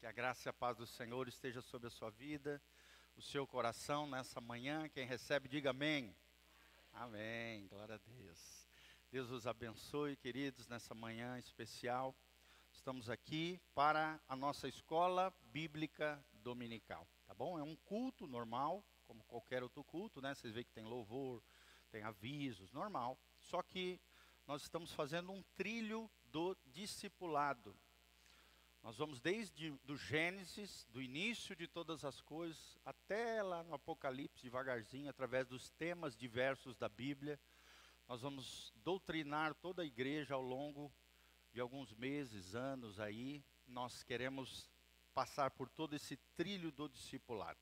Que a graça e a paz do Senhor esteja sobre a sua vida, o seu coração nessa manhã. Quem recebe, diga amém. Amém. Glória a Deus. Deus os abençoe, queridos, nessa manhã especial. Estamos aqui para a nossa escola bíblica dominical, tá bom? É um culto normal, como qualquer outro culto, né? Vocês veem que tem louvor, tem avisos, normal. Só que nós estamos fazendo um trilho do discipulado. Nós vamos desde do Gênesis, do início de todas as coisas, até lá no Apocalipse, devagarzinho, através dos temas diversos da Bíblia. Nós vamos doutrinar toda a igreja ao longo de alguns meses, anos aí. Nós queremos passar por todo esse trilho do discipulado.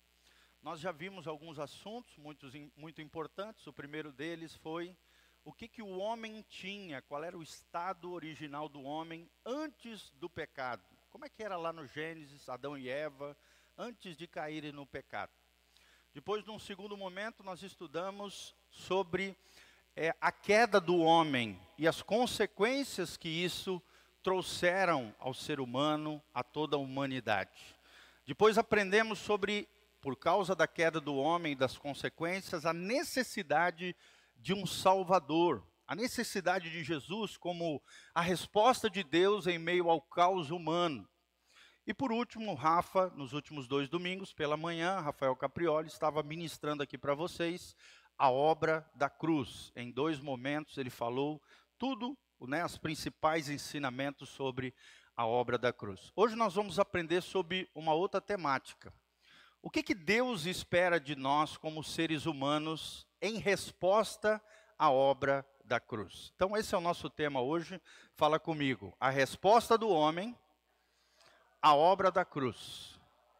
Nós já vimos alguns assuntos muito, muito importantes. O primeiro deles foi o que, que o homem tinha, qual era o estado original do homem antes do pecado. Como é que era lá no Gênesis, Adão e Eva, antes de caírem no pecado? Depois, num segundo momento, nós estudamos sobre é, a queda do homem e as consequências que isso trouxeram ao ser humano, a toda a humanidade. Depois aprendemos sobre, por causa da queda do homem e das consequências, a necessidade de um Salvador a necessidade de Jesus como a resposta de Deus em meio ao caos humano. E por último, Rafa, nos últimos dois domingos, pela manhã, Rafael Caprioli estava ministrando aqui para vocês a obra da cruz. Em dois momentos ele falou tudo, né, os principais ensinamentos sobre a obra da cruz. Hoje nós vamos aprender sobre uma outra temática. O que, que Deus espera de nós como seres humanos em resposta à obra da cruz. Então, esse é o nosso tema hoje. Fala comigo. A resposta do homem à obra da cruz.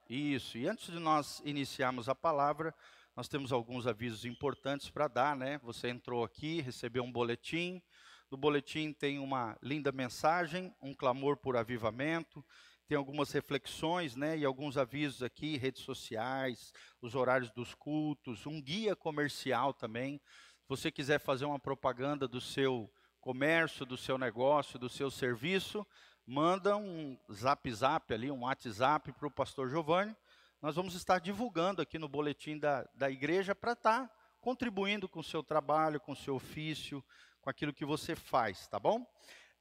Isso. E antes de nós iniciarmos a palavra, nós temos alguns avisos importantes para dar, né? Você entrou aqui, recebeu um boletim. No boletim tem uma linda mensagem, um clamor por avivamento, tem algumas reflexões, né, e alguns avisos aqui, redes sociais, os horários dos cultos, um guia comercial também você quiser fazer uma propaganda do seu comércio, do seu negócio, do seu serviço, manda um zap zap ali, um WhatsApp para o pastor Giovanni. Nós vamos estar divulgando aqui no boletim da, da igreja para estar tá contribuindo com o seu trabalho, com o seu ofício, com aquilo que você faz, tá bom?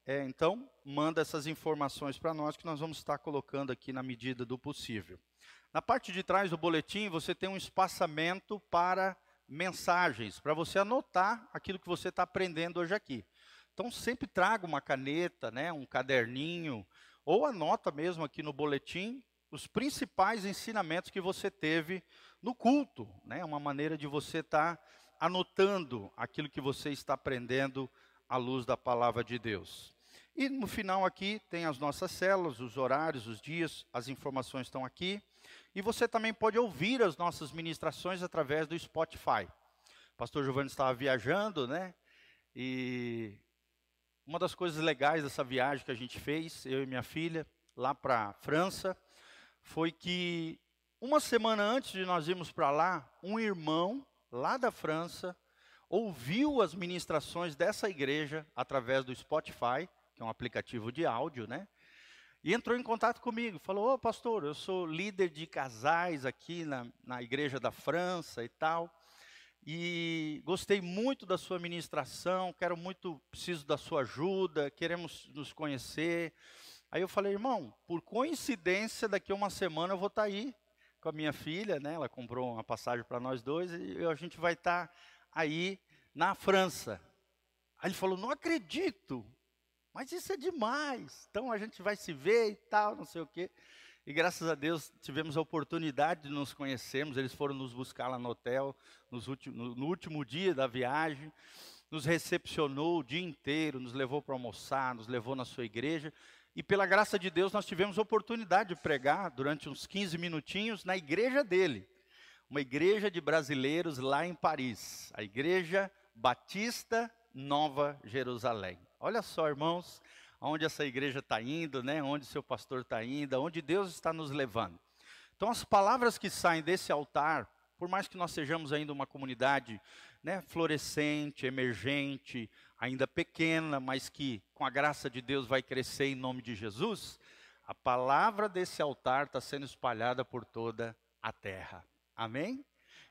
É, então, manda essas informações para nós que nós vamos estar colocando aqui na medida do possível. Na parte de trás do boletim, você tem um espaçamento para mensagens, para você anotar aquilo que você está aprendendo hoje aqui. Então sempre traga uma caneta, né, um caderninho, ou anota mesmo aqui no boletim os principais ensinamentos que você teve no culto, né, uma maneira de você estar tá anotando aquilo que você está aprendendo à luz da palavra de Deus. E no final aqui tem as nossas células, os horários, os dias, as informações estão aqui. E você também pode ouvir as nossas ministrações através do Spotify. O pastor Giovanni estava viajando, né? E uma das coisas legais dessa viagem que a gente fez, eu e minha filha, lá para a França, foi que uma semana antes de nós irmos para lá, um irmão lá da França ouviu as ministrações dessa igreja através do Spotify, que é um aplicativo de áudio, né? E entrou em contato comigo, falou: Ô oh, pastor, eu sou líder de casais aqui na, na igreja da França e tal. E gostei muito da sua ministração, quero muito, preciso da sua ajuda, queremos nos conhecer. Aí eu falei, irmão, por coincidência, daqui a uma semana eu vou estar tá aí com a minha filha, né? Ela comprou uma passagem para nós dois e a gente vai estar tá aí na França. Aí ele falou, não acredito. Mas isso é demais. Então a gente vai se ver e tal, não sei o quê. E graças a Deus tivemos a oportunidade de nos conhecermos. Eles foram nos buscar lá no hotel últimos, no último dia da viagem. Nos recepcionou o dia inteiro, nos levou para almoçar, nos levou na sua igreja. E pela graça de Deus nós tivemos a oportunidade de pregar durante uns 15 minutinhos na igreja dele. Uma igreja de brasileiros lá em Paris. A Igreja Batista Nova Jerusalém. Olha só, irmãos, aonde essa igreja está indo, né? Onde seu pastor está indo, aonde Deus está nos levando. Então, as palavras que saem desse altar, por mais que nós sejamos ainda uma comunidade né, florescente, emergente, ainda pequena, mas que com a graça de Deus vai crescer em nome de Jesus, A palavra desse altar está sendo espalhada por toda a terra. Amém?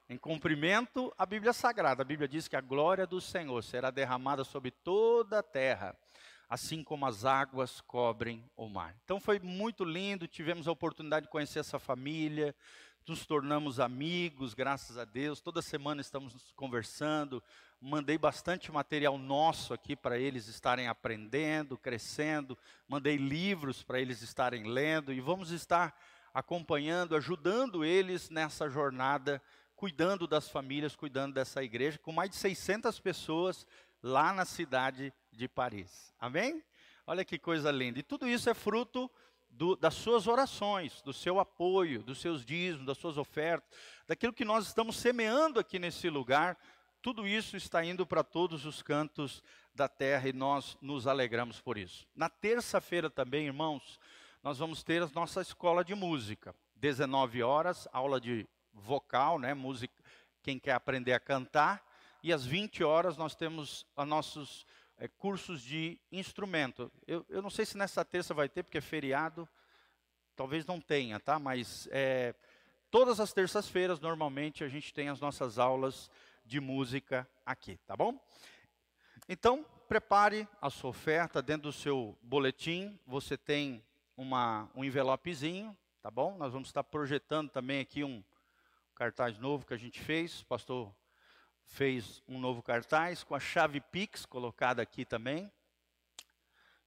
Em cumprimento à Bíblia Sagrada, a Bíblia diz que a glória do Senhor será derramada sobre toda a terra, assim como as águas cobrem o mar. Então foi muito lindo, tivemos a oportunidade de conhecer essa família, nos tornamos amigos, graças a Deus. Toda semana estamos conversando. Mandei bastante material nosso aqui para eles estarem aprendendo, crescendo. Mandei livros para eles estarem lendo e vamos estar acompanhando, ajudando eles nessa jornada, cuidando das famílias, cuidando dessa igreja, com mais de 600 pessoas lá na cidade de Paris. Amém? Olha que coisa linda. E tudo isso é fruto do, das suas orações, do seu apoio, dos seus dízimos, das suas ofertas, daquilo que nós estamos semeando aqui nesse lugar, tudo isso está indo para todos os cantos da terra e nós nos alegramos por isso. Na terça-feira também, irmãos, nós vamos ter a nossa escola de música. 19 horas, aula de vocal, né, música, quem quer aprender a cantar, e às 20 horas nós temos a nossos é, cursos de instrumento. Eu, eu não sei se nessa terça vai ter, porque é feriado, talvez não tenha, tá? Mas é, todas as terças-feiras, normalmente, a gente tem as nossas aulas de música aqui, tá bom? Então, prepare a sua oferta dentro do seu boletim. Você tem uma, um envelopezinho, tá bom? Nós vamos estar projetando também aqui um cartaz novo que a gente fez. O pastor fez um novo cartaz com a chave Pix colocada aqui também.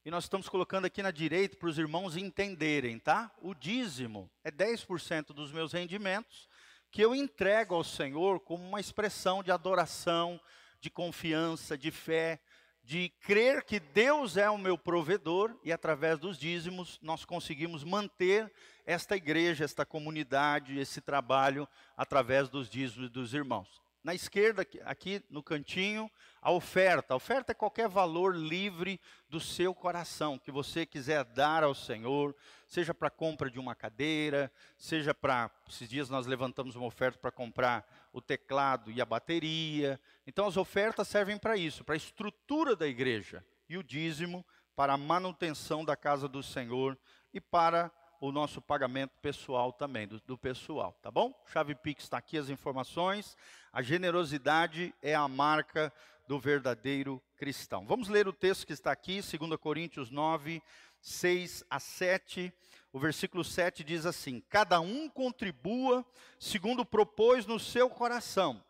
E nós estamos colocando aqui na direita para os irmãos entenderem, tá? O dízimo é 10% dos meus rendimentos que eu entrego ao Senhor como uma expressão de adoração, de confiança, de fé, de crer que Deus é o meu provedor e através dos dízimos nós conseguimos manter esta igreja, esta comunidade, esse trabalho através dos dízimos dos irmãos. Na esquerda, aqui no cantinho, a oferta. A oferta é qualquer valor livre do seu coração, que você quiser dar ao Senhor, seja para compra de uma cadeira, seja para. Esses dias nós levantamos uma oferta para comprar o teclado e a bateria. Então, as ofertas servem para isso, para a estrutura da igreja. E o dízimo para a manutenção da casa do Senhor e para o nosso pagamento pessoal também, do, do pessoal, tá bom? Chave Pix está aqui as informações. A generosidade é a marca do verdadeiro cristão. Vamos ler o texto que está aqui, 2 Coríntios 9, 6 a 7. O versículo 7 diz assim: Cada um contribua segundo propôs no seu coração,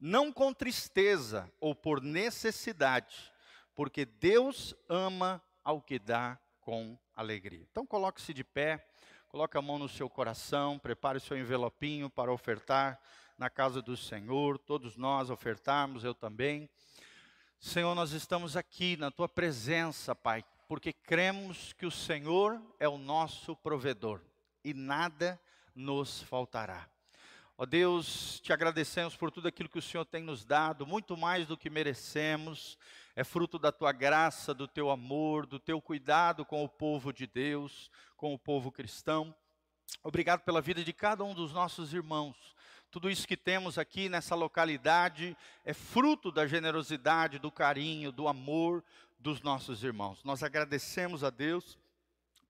não com tristeza ou por necessidade, porque Deus ama ao que dá com alegria. Então coloque-se de pé. Coloque a mão no seu coração, prepare o seu envelopinho para ofertar na casa do Senhor, todos nós ofertarmos, eu também. Senhor, nós estamos aqui na tua presença, Pai, porque cremos que o Senhor é o nosso provedor e nada nos faltará. Ó Deus, te agradecemos por tudo aquilo que o Senhor tem nos dado, muito mais do que merecemos, é fruto da tua graça, do teu amor, do teu cuidado com o povo de Deus, com o povo cristão. Obrigado pela vida de cada um dos nossos irmãos. Tudo isso que temos aqui nessa localidade é fruto da generosidade, do carinho, do amor dos nossos irmãos. Nós agradecemos a Deus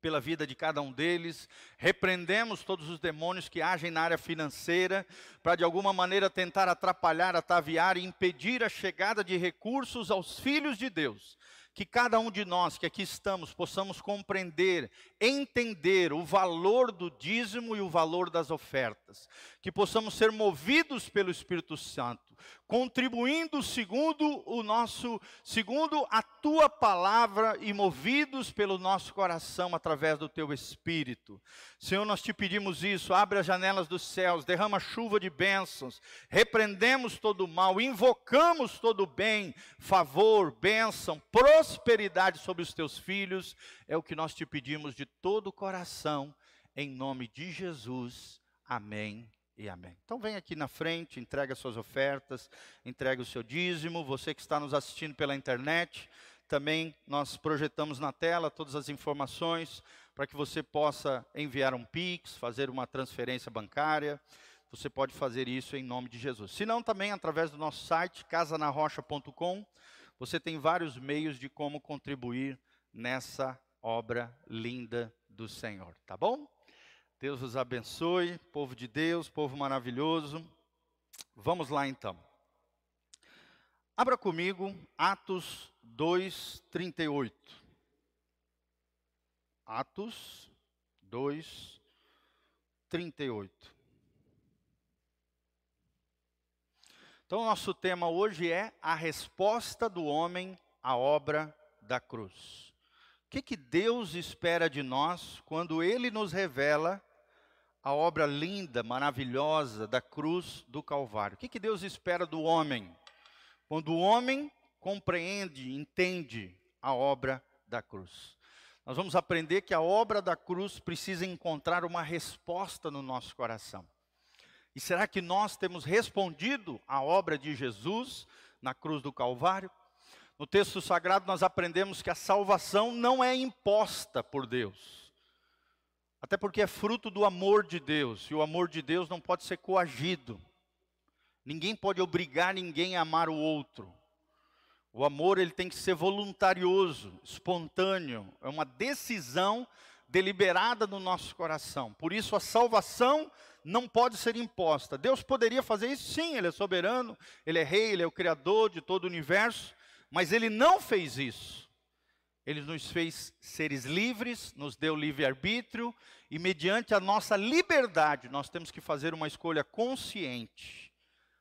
pela vida de cada um deles, repreendemos todos os demônios que agem na área financeira, para de alguma maneira tentar atrapalhar, ataviar e impedir a chegada de recursos aos filhos de Deus. Que cada um de nós que aqui estamos possamos compreender, entender o valor do dízimo e o valor das ofertas, que possamos ser movidos pelo Espírito Santo, contribuindo segundo o nosso, segundo a tua palavra e movidos pelo nosso coração através do teu Espírito. Senhor, nós te pedimos isso, abre as janelas dos céus, derrama chuva de bênçãos, repreendemos todo o mal, invocamos todo o bem, favor, bênção, prosperidade sobre os teus filhos, é o que nós te pedimos de todo o coração, em nome de Jesus. Amém e amém. Então vem aqui na frente, entrega suas ofertas, entrega o seu dízimo. Você que está nos assistindo pela internet, também nós projetamos na tela todas as informações para que você possa enviar um Pix, fazer uma transferência bancária. Você pode fazer isso em nome de Jesus. Se não, também através do nosso site, casanarrocha.com. Você tem vários meios de como contribuir nessa obra linda do Senhor, tá bom? Deus os abençoe, povo de Deus, povo maravilhoso. Vamos lá então. Abra comigo Atos 2, 38. Atos 2, 38. Então, nosso tema hoje é a resposta do homem à obra da cruz. O que, que Deus espera de nós quando Ele nos revela a obra linda, maravilhosa da cruz do Calvário? O que, que Deus espera do homem? Quando o homem compreende, entende a obra da cruz. Nós vamos aprender que a obra da cruz precisa encontrar uma resposta no nosso coração. E será que nós temos respondido à obra de Jesus na cruz do Calvário? No texto sagrado, nós aprendemos que a salvação não é imposta por Deus, até porque é fruto do amor de Deus, e o amor de Deus não pode ser coagido. Ninguém pode obrigar ninguém a amar o outro. O amor ele tem que ser voluntarioso, espontâneo, é uma decisão deliberada no nosso coração. Por isso a salvação não pode ser imposta. Deus poderia fazer isso? Sim, ele é soberano, ele é rei, ele é o criador de todo o universo, mas ele não fez isso. Ele nos fez seres livres, nos deu livre-arbítrio, e mediante a nossa liberdade, nós temos que fazer uma escolha consciente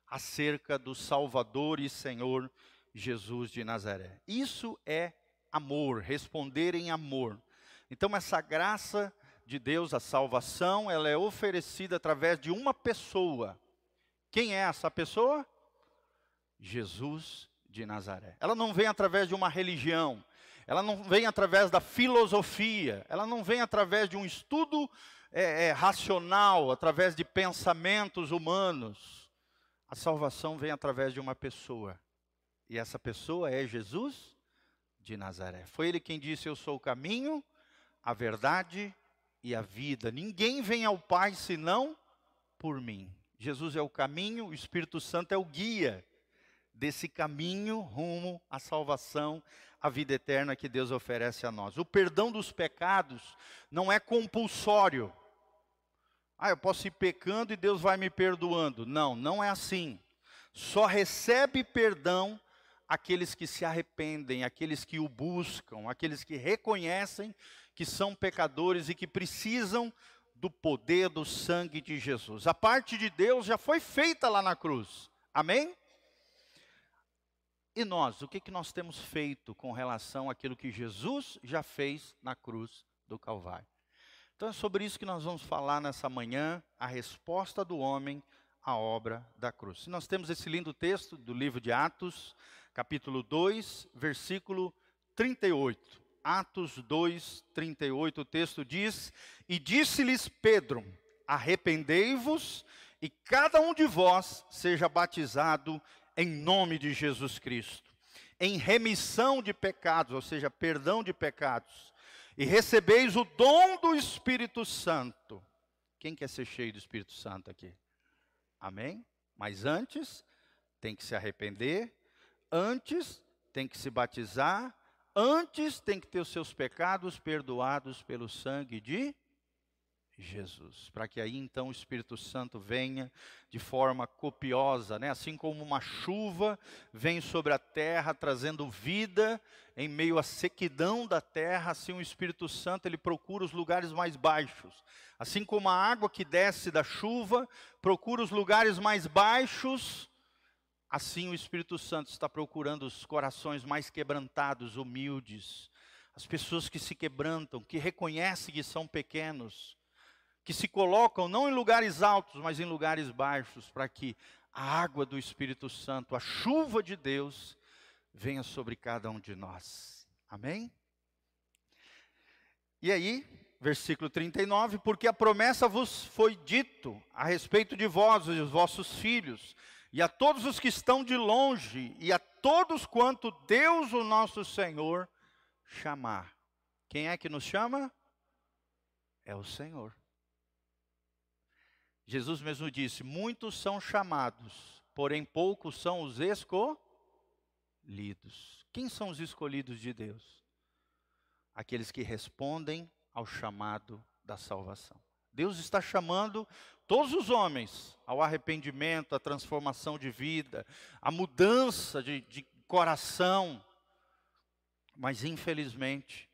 acerca do Salvador e Senhor Jesus de Nazaré. Isso é amor, responder em amor. Então, essa graça de Deus, a salvação, ela é oferecida através de uma pessoa. Quem é essa pessoa? Jesus de Nazaré. Ela não vem através de uma religião, ela não vem através da filosofia, ela não vem através de um estudo é, é, racional, através de pensamentos humanos. A salvação vem através de uma pessoa, e essa pessoa é Jesus de Nazaré. Foi ele quem disse: Eu sou o caminho, a verdade e a vida. Ninguém vem ao Pai senão por mim. Jesus é o caminho, o Espírito Santo é o guia desse caminho rumo à salvação, à vida eterna que Deus oferece a nós. O perdão dos pecados não é compulsório. Ah, eu posso ir pecando e Deus vai me perdoando. Não, não é assim. Só recebe perdão aqueles que se arrependem, aqueles que o buscam, aqueles que reconhecem que são pecadores e que precisam do poder do sangue de Jesus. A parte de Deus já foi feita lá na cruz. Amém? E nós, o que, que nós temos feito com relação àquilo que Jesus já fez na cruz do Calvário? Então é sobre isso que nós vamos falar nessa manhã, a resposta do homem à obra da cruz. nós temos esse lindo texto do livro de Atos, capítulo 2, versículo 38. Atos 2, 38, o texto diz: E disse-lhes Pedro: Arrependei-vos e cada um de vós seja batizado em nome de Jesus Cristo, em remissão de pecados, ou seja, perdão de pecados, e recebeis o dom do Espírito Santo. Quem quer ser cheio do Espírito Santo aqui? Amém? Mas antes, tem que se arrepender, antes, tem que se batizar, antes, tem que ter os seus pecados perdoados pelo sangue de Jesus, para que aí então o Espírito Santo venha de forma copiosa, né? assim como uma chuva vem sobre a terra trazendo vida em meio à sequidão da terra, assim o Espírito Santo ele procura os lugares mais baixos, assim como a água que desce da chuva procura os lugares mais baixos, assim o Espírito Santo está procurando os corações mais quebrantados, humildes, as pessoas que se quebrantam, que reconhecem que são pequenos que se colocam não em lugares altos, mas em lugares baixos, para que a água do Espírito Santo, a chuva de Deus, venha sobre cada um de nós. Amém? E aí, versículo 39, porque a promessa vos foi dito a respeito de vós e os vossos filhos, e a todos os que estão de longe, e a todos quanto Deus, o nosso Senhor, chamar. Quem é que nos chama? É o Senhor. Jesus mesmo disse: Muitos são chamados, porém poucos são os escolhidos. Quem são os escolhidos de Deus? Aqueles que respondem ao chamado da salvação. Deus está chamando todos os homens ao arrependimento, à transformação de vida, à mudança de, de coração. Mas, infelizmente,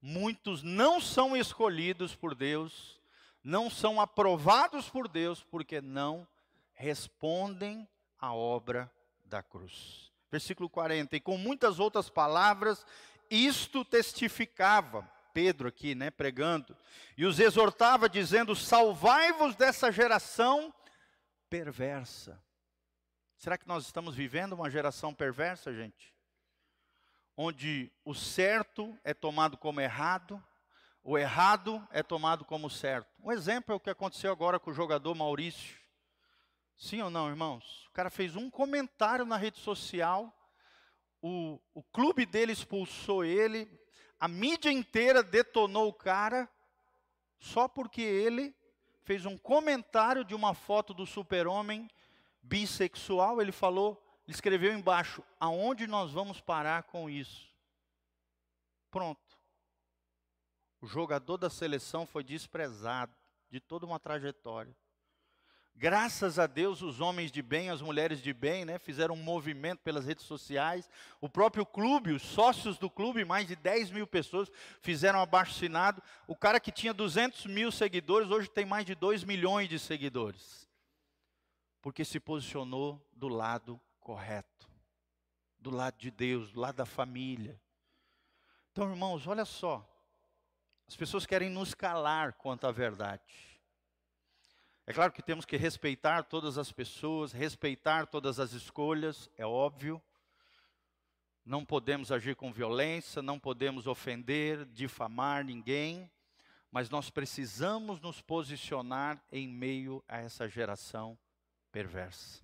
muitos não são escolhidos por Deus, não são aprovados por Deus, porque não respondem à obra da cruz. Versículo 40: E com muitas outras palavras, isto testificava Pedro aqui, né, pregando, e os exortava dizendo: "Salvai-vos dessa geração perversa". Será que nós estamos vivendo uma geração perversa, gente? Onde o certo é tomado como errado, o errado é tomado como certo. Um exemplo é o que aconteceu agora com o jogador Maurício. Sim ou não, irmãos? O cara fez um comentário na rede social, o, o clube dele expulsou ele, a mídia inteira detonou o cara só porque ele fez um comentário de uma foto do super-homem bissexual. Ele falou, ele escreveu embaixo: aonde nós vamos parar com isso? Pronto. O jogador da seleção foi desprezado de toda uma trajetória. Graças a Deus, os homens de bem, as mulheres de bem, né, fizeram um movimento pelas redes sociais. O próprio clube, os sócios do clube, mais de 10 mil pessoas, fizeram abaixo assinado. O cara que tinha 200 mil seguidores, hoje tem mais de 2 milhões de seguidores. Porque se posicionou do lado correto, do lado de Deus, do lado da família. Então, irmãos, olha só. As pessoas querem nos calar quanto à verdade. É claro que temos que respeitar todas as pessoas, respeitar todas as escolhas, é óbvio. Não podemos agir com violência, não podemos ofender, difamar ninguém, mas nós precisamos nos posicionar em meio a essa geração perversa.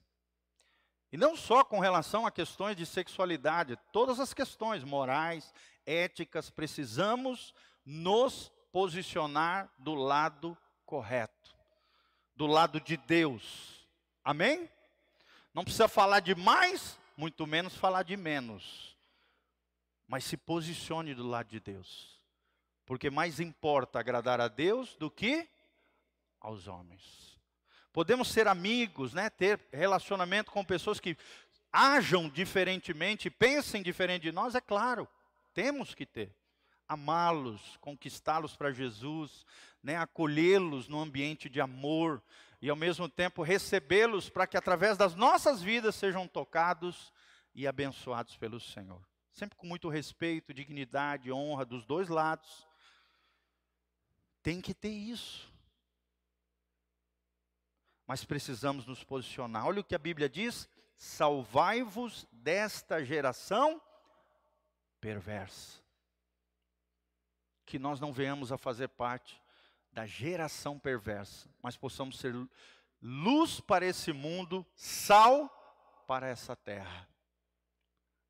E não só com relação a questões de sexualidade, todas as questões morais, éticas, precisamos nos posicionar do lado correto do lado de Deus. Amém? Não precisa falar de mais, muito menos falar de menos. Mas se posicione do lado de Deus. Porque mais importa agradar a Deus do que aos homens. Podemos ser amigos, né, ter relacionamento com pessoas que ajam diferentemente, pensem diferente de nós, é claro, temos que ter. Amá-los, conquistá-los para Jesus, né, acolhê-los no ambiente de amor e ao mesmo tempo recebê-los para que através das nossas vidas sejam tocados e abençoados pelo Senhor. Sempre com muito respeito, dignidade, honra dos dois lados. Tem que ter isso. Mas precisamos nos posicionar. Olha o que a Bíblia diz: salvai-vos desta geração perversa. Que nós não venhamos a fazer parte da geração perversa, mas possamos ser luz para esse mundo, sal para essa terra.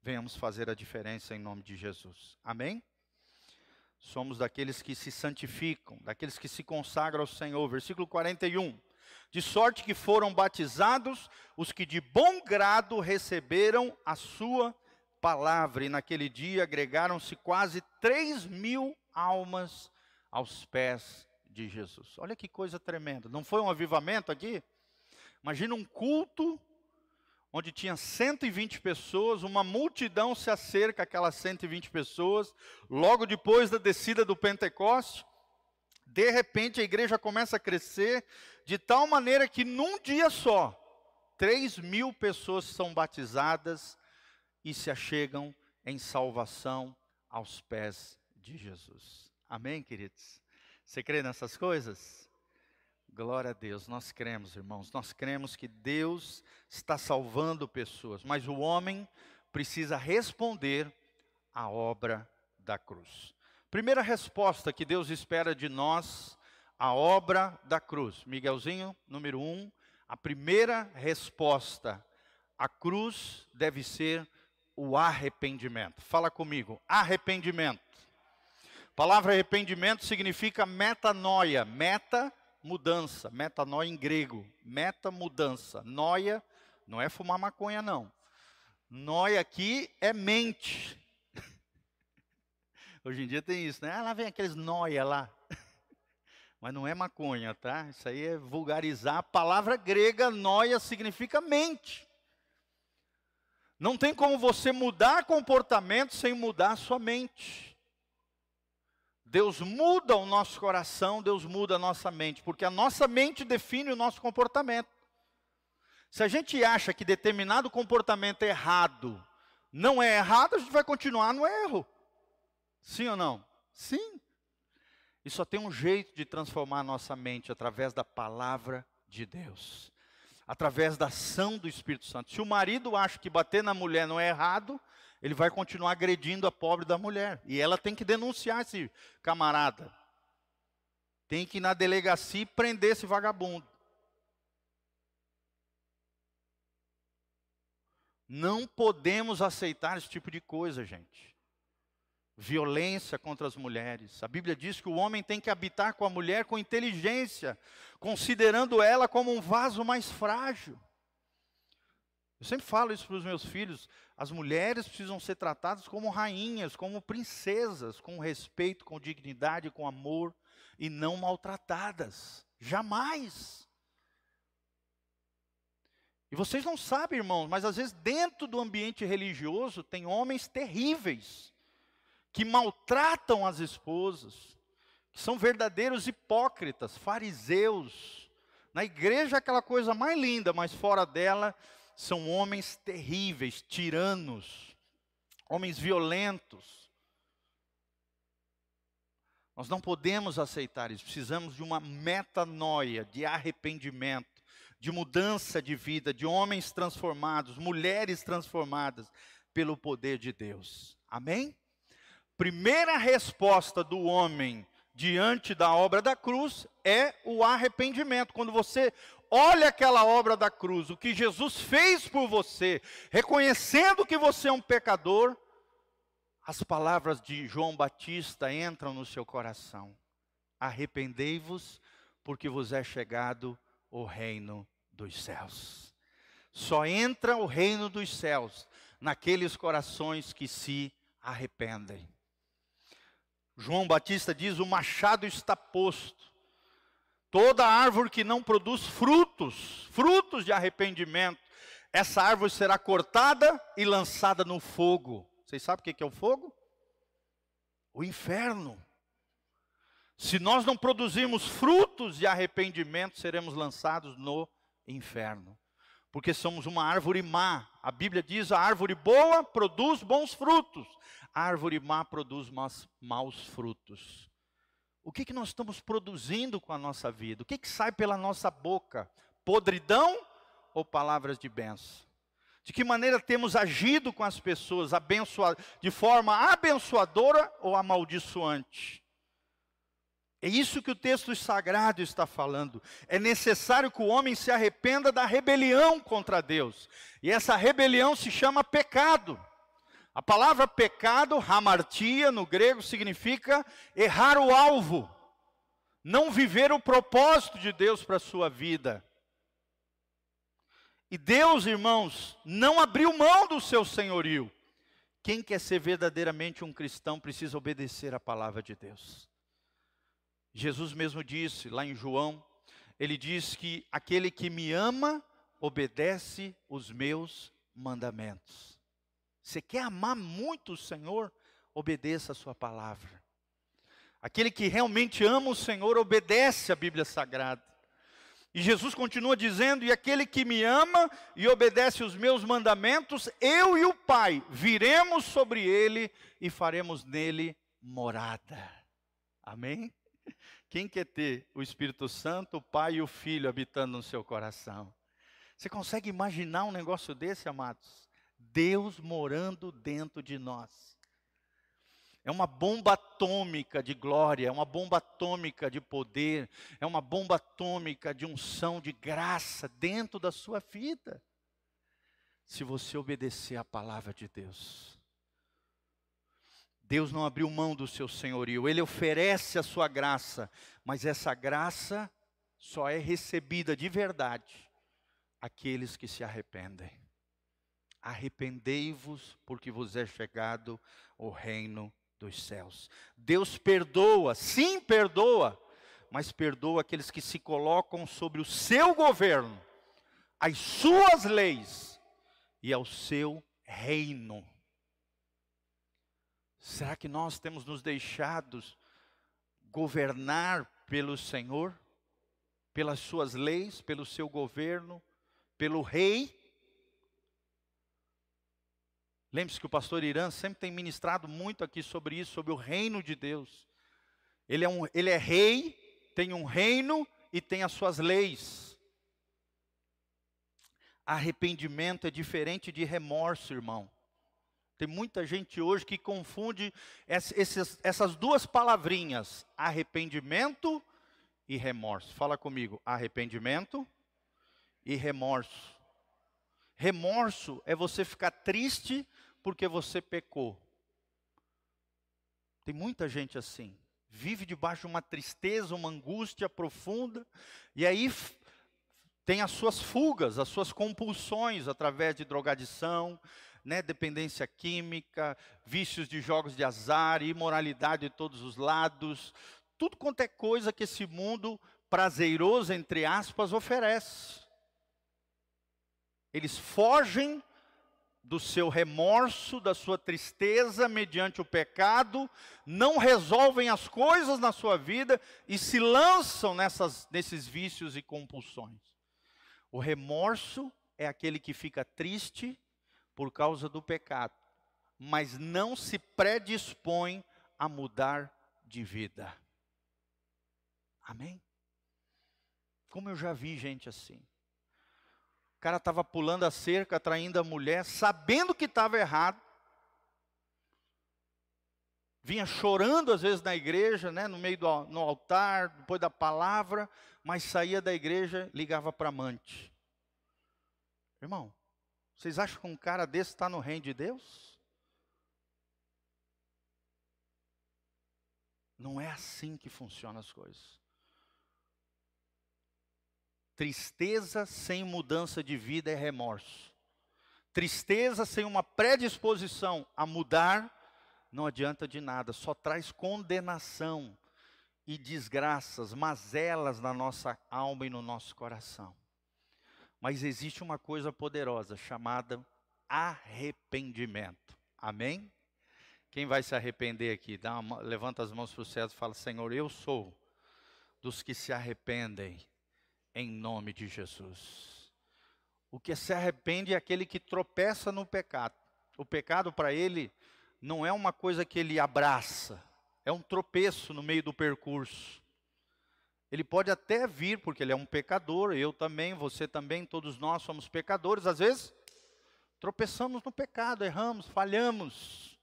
Venhamos fazer a diferença em nome de Jesus. Amém? Somos daqueles que se santificam, daqueles que se consagram ao Senhor. Versículo 41. De sorte que foram batizados os que de bom grado receberam a sua palavra, e naquele dia agregaram-se quase três mil almas aos pés de Jesus. Olha que coisa tremenda. Não foi um avivamento aqui? Imagina um culto onde tinha 120 pessoas, uma multidão se acerca aquelas 120 pessoas, logo depois da descida do Pentecoste, de repente a igreja começa a crescer, de tal maneira que num dia só, 3 mil pessoas são batizadas e se achegam em salvação aos pés de Jesus. Amém, queridos? Você crê nessas coisas? Glória a Deus, nós cremos, irmãos, nós cremos que Deus está salvando pessoas, mas o homem precisa responder à obra da cruz. Primeira resposta que Deus espera de nós, a obra da cruz. Miguelzinho, número um, a primeira resposta, a cruz deve ser o arrependimento. Fala comigo, arrependimento palavra arrependimento significa metanoia, meta mudança, metanoia em grego, meta mudança. Noia não é fumar maconha não. Noia aqui é mente. Hoje em dia tem isso, né? Ah, lá vem aqueles noia lá. Mas não é maconha, tá? Isso aí é vulgarizar. A palavra grega noia significa mente. Não tem como você mudar comportamento sem mudar sua mente. Deus muda o nosso coração, Deus muda a nossa mente, porque a nossa mente define o nosso comportamento. Se a gente acha que determinado comportamento é errado não é errado, a gente vai continuar no erro. Sim ou não? Sim. E só tem um jeito de transformar a nossa mente através da palavra de Deus, através da ação do Espírito Santo. Se o marido acha que bater na mulher não é errado, ele vai continuar agredindo a pobre da mulher. E ela tem que denunciar esse camarada. Tem que ir na delegacia e prender esse vagabundo. Não podemos aceitar esse tipo de coisa, gente. Violência contra as mulheres. A Bíblia diz que o homem tem que habitar com a mulher com inteligência, considerando ela como um vaso mais frágil. Eu sempre falo isso para os meus filhos. As mulheres precisam ser tratadas como rainhas, como princesas, com respeito, com dignidade, com amor, e não maltratadas. Jamais. E vocês não sabem, irmãos, mas às vezes dentro do ambiente religioso tem homens terríveis que maltratam as esposas, que são verdadeiros hipócritas, fariseus. Na igreja é aquela coisa mais linda, mas fora dela são homens terríveis, tiranos, homens violentos. Nós não podemos aceitar isso, precisamos de uma metanoia, de arrependimento de mudança de vida, de homens transformados, mulheres transformadas pelo poder de Deus. Amém? Primeira resposta do homem diante da obra da cruz é o arrependimento. Quando você olha aquela obra da cruz, o que Jesus fez por você, reconhecendo que você é um pecador, as palavras de João Batista entram no seu coração. Arrependei-vos, porque vos é chegado o reino dos céus. Só entra o reino dos céus naqueles corações que se arrependem. João Batista diz: o machado está posto. Toda árvore que não produz frutos, frutos de arrependimento, essa árvore será cortada e lançada no fogo. Vocês sabem o que é o fogo? O inferno. Se nós não produzirmos frutos de arrependimento, seremos lançados no inferno. Porque somos uma árvore má. A Bíblia diz: a árvore boa produz bons frutos, a árvore má produz maus, frutos. O que, que nós estamos produzindo com a nossa vida? O que, que sai pela nossa boca? Podridão ou palavras de bênção? De que maneira temos agido com as pessoas, de forma abençoadora ou amaldiçoante? É isso que o texto sagrado está falando. É necessário que o homem se arrependa da rebelião contra Deus. E essa rebelião se chama pecado. A palavra pecado, hamartia, no grego, significa errar o alvo, não viver o propósito de Deus para a sua vida. E Deus, irmãos, não abriu mão do seu senhorio. Quem quer ser verdadeiramente um cristão precisa obedecer à palavra de Deus. Jesus mesmo disse lá em João, ele diz que aquele que me ama obedece os meus mandamentos. Você quer amar muito o Senhor? Obedeça a sua palavra. Aquele que realmente ama o Senhor obedece a Bíblia Sagrada. E Jesus continua dizendo: E aquele que me ama e obedece os meus mandamentos, eu e o Pai viremos sobre ele e faremos nele morada. Amém? Quem quer ter o Espírito Santo, o Pai e o Filho habitando no seu coração? Você consegue imaginar um negócio desse, amados? Deus morando dentro de nós. É uma bomba atômica de glória, é uma bomba atômica de poder, é uma bomba atômica de unção, de graça dentro da sua vida. Se você obedecer à palavra de Deus. Deus não abriu mão do seu senhorio, ele oferece a sua graça, mas essa graça só é recebida de verdade aqueles que se arrependem. Arrependei-vos, porque vos é chegado o reino dos céus. Deus perdoa, sim, perdoa, mas perdoa aqueles que se colocam sobre o seu governo, as suas leis e ao seu reino. Será que nós temos nos deixado governar pelo Senhor, pelas suas leis, pelo seu governo, pelo rei? Lembre-se que o pastor Irã sempre tem ministrado muito aqui sobre isso, sobre o reino de Deus. Ele é, um, ele é rei, tem um reino e tem as suas leis. Arrependimento é diferente de remorso, irmão. Tem muita gente hoje que confunde essas, essas duas palavrinhas, arrependimento e remorso. Fala comigo, arrependimento e remorso. Remorso é você ficar triste porque você pecou. Tem muita gente assim, vive debaixo de uma tristeza, uma angústia profunda, e aí tem as suas fugas, as suas compulsões através de drogadição, né, dependência química, vícios de jogos de azar, imoralidade de todos os lados, tudo quanto é coisa que esse mundo prazeroso, entre aspas, oferece. Eles fogem do seu remorso, da sua tristeza mediante o pecado, não resolvem as coisas na sua vida e se lançam nessas, nesses vícios e compulsões. O remorso é aquele que fica triste por causa do pecado, mas não se predispõe a mudar de vida. Amém? Como eu já vi gente assim. O cara estava pulando a cerca, atraindo a mulher, sabendo que estava errado. Vinha chorando às vezes na igreja, né, no meio do no altar, depois da palavra, mas saía da igreja, ligava para amante. Irmão, vocês acham que um cara desse está no reino de Deus? Não é assim que funcionam as coisas. Tristeza sem mudança de vida é remorso. Tristeza sem uma predisposição a mudar não adianta de nada, só traz condenação e desgraças, mazelas na nossa alma e no nosso coração. Mas existe uma coisa poderosa chamada arrependimento. Amém? Quem vai se arrepender aqui? Uma, levanta as mãos para o céu e fala: Senhor, eu sou dos que se arrependem em nome de Jesus. O que se arrepende é aquele que tropeça no pecado. O pecado para ele não é uma coisa que ele abraça, é um tropeço no meio do percurso. Ele pode até vir, porque ele é um pecador, eu também, você também, todos nós somos pecadores. Às vezes, tropeçamos no pecado, erramos, falhamos,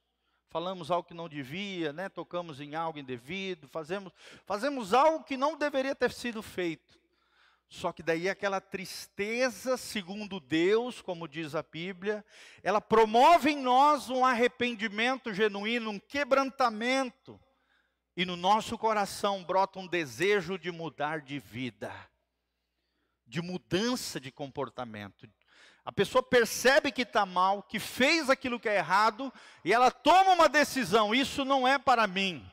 falamos algo que não devia, né? tocamos em algo indevido, fazemos, fazemos algo que não deveria ter sido feito. Só que daí aquela tristeza, segundo Deus, como diz a Bíblia, ela promove em nós um arrependimento genuíno, um quebrantamento. E no nosso coração brota um desejo de mudar de vida, de mudança de comportamento. A pessoa percebe que está mal, que fez aquilo que é errado, e ela toma uma decisão: isso não é para mim.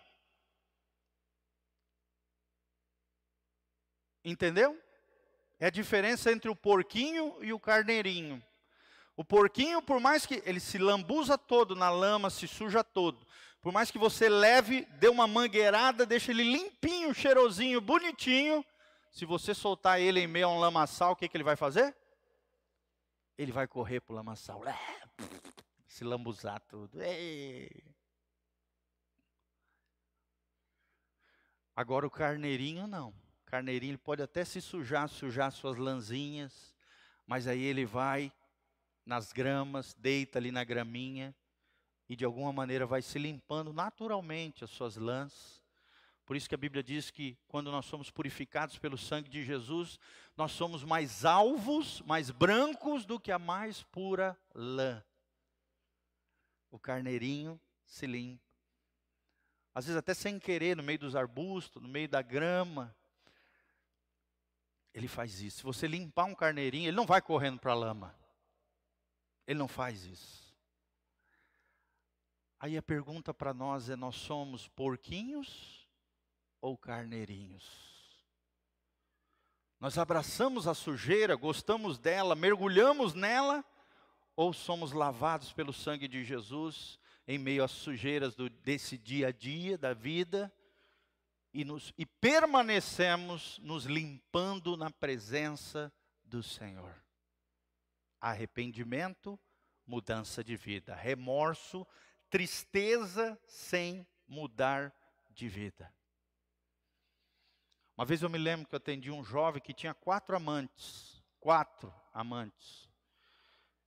Entendeu? É a diferença entre o porquinho e o carneirinho. O porquinho, por mais que ele se lambuza todo na lama, se suja todo, por mais que você leve, dê uma mangueirada, deixe ele limpinho, cheirosinho, bonitinho, se você soltar ele em meio a um lamaçal, o que, que ele vai fazer? Ele vai correr para o lamaçal, se lambuzar tudo. Agora o carneirinho não carneirinho, ele pode até se sujar, sujar suas lãzinhas, mas aí ele vai nas gramas, deita ali na graminha e de alguma maneira vai se limpando naturalmente as suas lãs. Por isso que a Bíblia diz que quando nós somos purificados pelo sangue de Jesus, nós somos mais alvos, mais brancos do que a mais pura lã. O carneirinho se limpa. Às vezes até sem querer, no meio dos arbustos, no meio da grama, ele faz isso. Se você limpar um carneirinho, ele não vai correndo para a lama. Ele não faz isso. Aí a pergunta para nós é: nós somos porquinhos ou carneirinhos? Nós abraçamos a sujeira, gostamos dela, mergulhamos nela, ou somos lavados pelo sangue de Jesus em meio às sujeiras do, desse dia a dia da vida e, nos, e permanecemos nos limpando na presença do Senhor? Arrependimento, mudança de vida. Remorso, tristeza sem mudar de vida. Uma vez eu me lembro que eu atendi um jovem que tinha quatro amantes. Quatro amantes.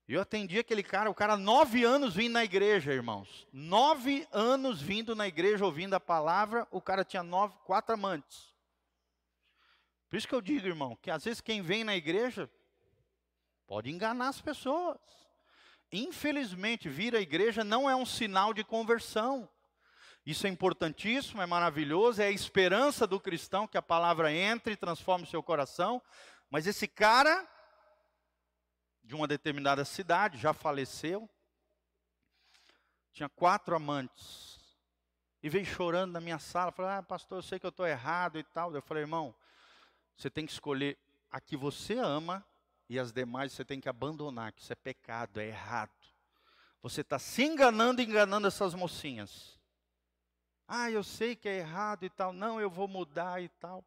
Eu atendi aquele cara, o cara nove anos vindo na igreja, irmãos. Nove anos vindo na igreja, ouvindo a palavra, o cara tinha nove, quatro amantes. Por isso que eu digo, irmão, que às vezes quem vem na igreja pode enganar as pessoas. Infelizmente, vir à igreja não é um sinal de conversão. Isso é importantíssimo, é maravilhoso, é a esperança do cristão que a palavra entre e transforme o seu coração. Mas esse cara, de uma determinada cidade, já faleceu, tinha quatro amantes, e veio chorando na minha sala, falou, ah, pastor, eu sei que eu estou errado e tal. Eu falei, irmão, você tem que escolher a que você ama e as demais você tem que abandonar, que isso é pecado, é errado. Você está se enganando e enganando essas mocinhas. Ah, eu sei que é errado e tal. Não, eu vou mudar e tal.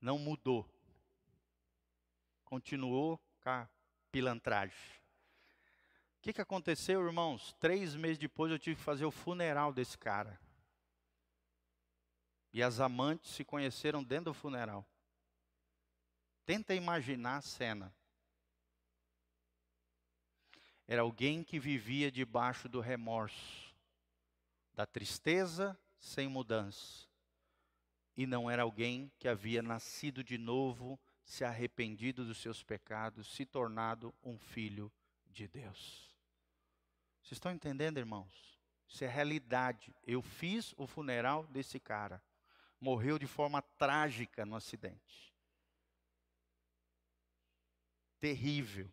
Não mudou. Continuou a pilantragem. O que, que aconteceu, irmãos? Três meses depois eu tive que fazer o funeral desse cara. E as amantes se conheceram dentro do funeral. Tenta imaginar a cena. Era alguém que vivia debaixo do remorso, da tristeza sem mudança. E não era alguém que havia nascido de novo, se arrependido dos seus pecados, se tornado um filho de Deus. Vocês estão entendendo, irmãos? Isso é realidade. Eu fiz o funeral desse cara. Morreu de forma trágica no acidente. Terrível.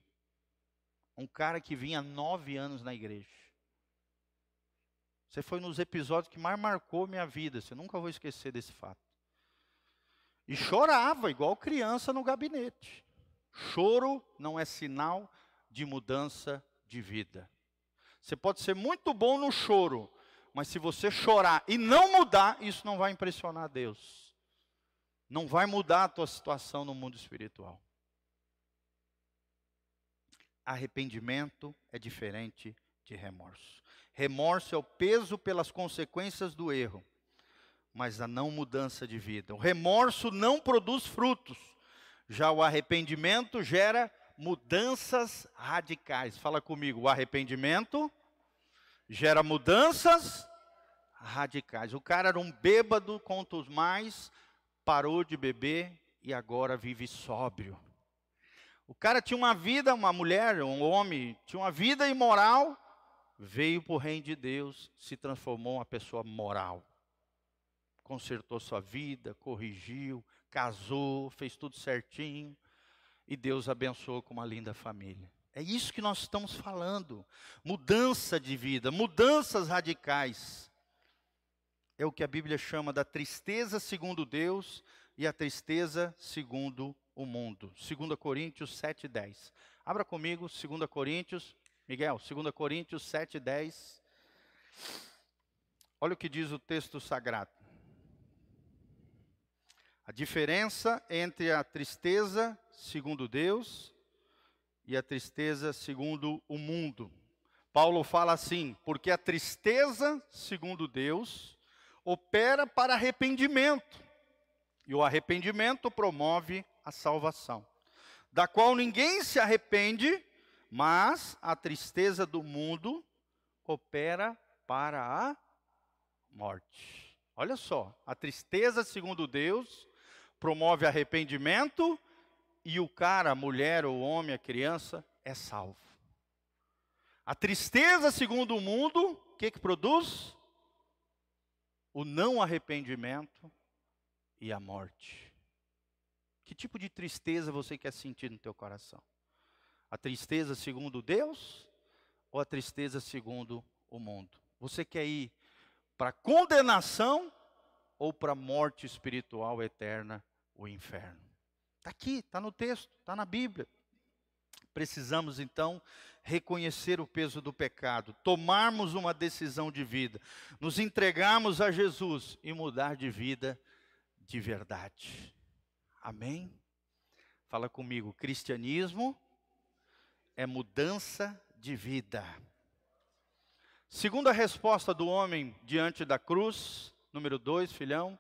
Um cara que vinha nove anos na igreja. Você foi nos episódios que mais marcou minha vida. Você nunca vou esquecer desse fato. E chorava, igual criança no gabinete. Choro não é sinal de mudança de vida. Você pode ser muito bom no choro, mas se você chorar e não mudar, isso não vai impressionar Deus. Não vai mudar a tua situação no mundo espiritual. Arrependimento é diferente de remorso. Remorso é o peso pelas consequências do erro, mas a não mudança de vida. O remorso não produz frutos, já o arrependimento gera mudanças radicais. Fala comigo, o arrependimento gera mudanças radicais. O cara era um bêbado contra os mais, parou de beber e agora vive sóbrio. O cara tinha uma vida, uma mulher, um homem, tinha uma vida imoral, veio para o reino de Deus, se transformou uma pessoa moral. Consertou sua vida, corrigiu, casou, fez tudo certinho. E Deus abençoou com uma linda família. É isso que nós estamos falando. Mudança de vida, mudanças radicais. É o que a Bíblia chama da tristeza segundo Deus e a tristeza segundo o mundo. 2 Coríntios 7,10. Abra comigo, 2 Coríntios Miguel, 2 Coríntios 7, 10. Olha o que diz o texto sagrado. A diferença entre a tristeza segundo Deus e a tristeza segundo o mundo. Paulo fala assim: porque a tristeza segundo Deus opera para arrependimento, e o arrependimento promove a salvação, da qual ninguém se arrepende mas a tristeza do mundo opera para a morte. Olha só, a tristeza, segundo Deus, promove arrependimento e o cara, a mulher, o homem, a criança é salvo. A tristeza, segundo o mundo, o que, que produz? O não arrependimento e a morte. Que tipo de tristeza você quer sentir no teu coração? A tristeza segundo Deus ou a tristeza segundo o mundo? Você quer ir para condenação ou para morte espiritual eterna, o inferno? Está aqui, está no texto, está na Bíblia. Precisamos então reconhecer o peso do pecado, tomarmos uma decisão de vida, nos entregarmos a Jesus e mudar de vida de verdade. Amém? Fala comigo, cristianismo é mudança de vida. Segunda resposta do homem diante da cruz, número dois, filhão,